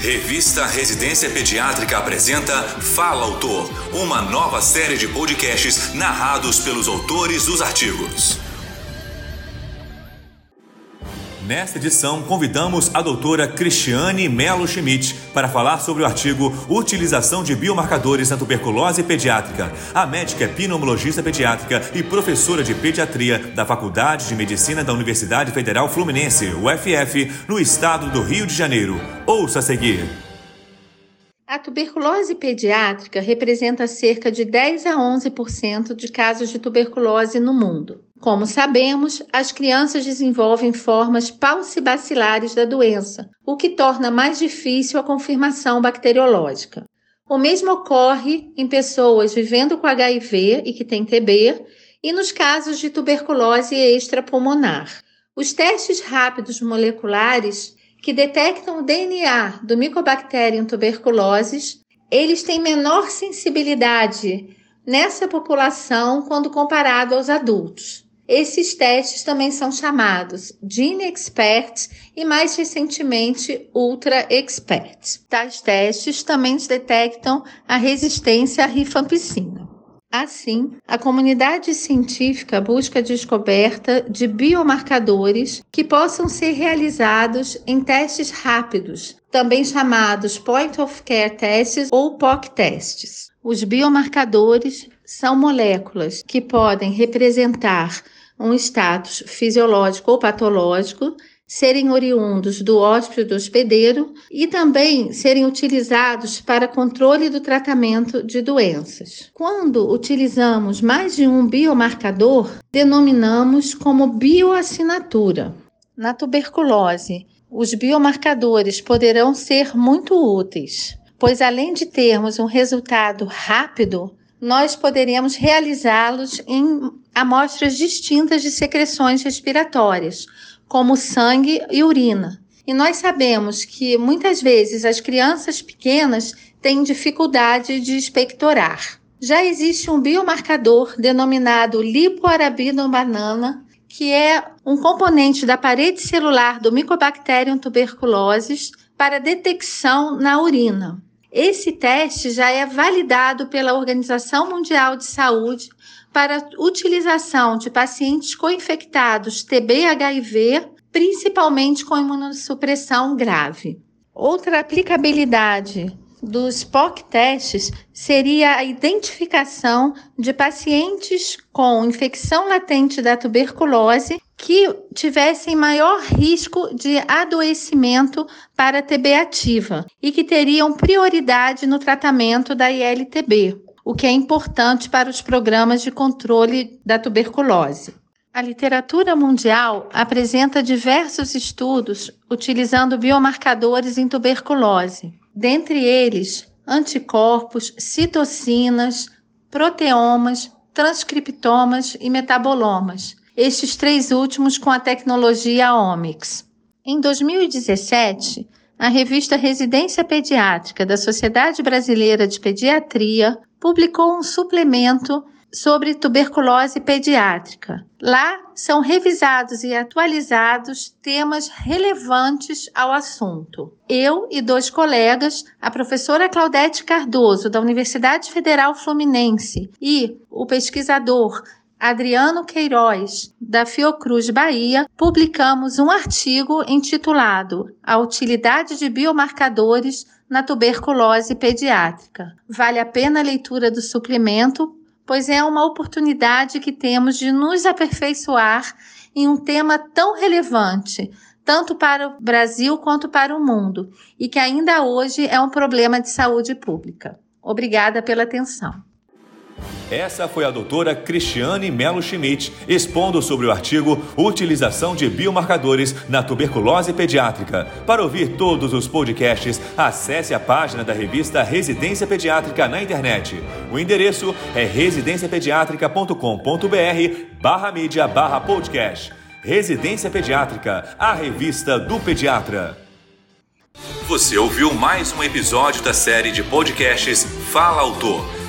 Revista Residência Pediátrica apresenta Fala Autor, uma nova série de podcasts narrados pelos autores dos artigos. Nesta edição, convidamos a doutora Cristiane Melo Schmidt para falar sobre o artigo Utilização de biomarcadores na tuberculose pediátrica. A médica é pneumologista pediátrica e professora de pediatria da Faculdade de Medicina da Universidade Federal Fluminense, UFF, no estado do Rio de Janeiro. Ouça a seguir. A tuberculose pediátrica representa cerca de 10 a 11% de casos de tuberculose no mundo. Como sabemos, as crianças desenvolvem formas paucibacilares da doença, o que torna mais difícil a confirmação bacteriológica. O mesmo ocorre em pessoas vivendo com HIV e que têm TB e nos casos de tuberculose extrapulmonar. Os testes rápidos moleculares que detectam o DNA do Mycobacterium tuberculosis, eles têm menor sensibilidade nessa população quando comparado aos adultos. Esses testes também são chamados Gene Expert e mais recentemente Ultra Expert. Tais testes também detectam a resistência à rifampicina. Assim, a comunidade científica busca a descoberta de biomarcadores que possam ser realizados em testes rápidos, também chamados Point of Care Tests ou POC testes. Os biomarcadores são moléculas que podem representar um status fisiológico ou patológico, serem oriundos do hóspede hospedeiro e também serem utilizados para controle do tratamento de doenças. Quando utilizamos mais de um biomarcador, denominamos como bioassinatura. Na tuberculose, os biomarcadores poderão ser muito úteis, pois além de termos um resultado rápido, nós poderíamos realizá-los em amostras distintas de secreções respiratórias, como sangue e urina. E nós sabemos que muitas vezes as crianças pequenas têm dificuldade de expectorar. Já existe um biomarcador denominado lipoarabinobanana, que é um componente da parede celular do Mycobacterium tuberculosis para detecção na urina. Esse teste já é validado pela Organização Mundial de Saúde para utilização de pacientes co-infectados TB-HIV, principalmente com imunossupressão grave. Outra aplicabilidade dos POC testes seria a identificação de pacientes com infecção latente da tuberculose que tivessem maior risco de adoecimento para TB ativa e que teriam prioridade no tratamento da ILTB, o que é importante para os programas de controle da tuberculose. A literatura mundial apresenta diversos estudos utilizando biomarcadores em tuberculose, dentre eles anticorpos, citocinas, proteomas, transcriptomas e metabolomas estes três últimos com a tecnologia Omics. Em 2017, a revista Residência Pediátrica da Sociedade Brasileira de Pediatria publicou um suplemento sobre tuberculose pediátrica. Lá são revisados e atualizados temas relevantes ao assunto. Eu e dois colegas, a professora Claudete Cardoso, da Universidade Federal Fluminense, e o pesquisador Adriano Queiroz, da Fiocruz Bahia, publicamos um artigo intitulado A Utilidade de Biomarcadores na Tuberculose Pediátrica. Vale a pena a leitura do suplemento, pois é uma oportunidade que temos de nos aperfeiçoar em um tema tão relevante, tanto para o Brasil quanto para o mundo, e que ainda hoje é um problema de saúde pública. Obrigada pela atenção. Essa foi a doutora Cristiane Melo Schmidt expondo sobre o artigo Utilização de biomarcadores na tuberculose pediátrica. Para ouvir todos os podcasts, acesse a página da revista Residência Pediátrica na internet. O endereço é residenciapediatrica.com.br barra mídia barra podcast. Residência Pediátrica, a revista do pediatra. Você ouviu mais um episódio da série de podcasts Fala Autor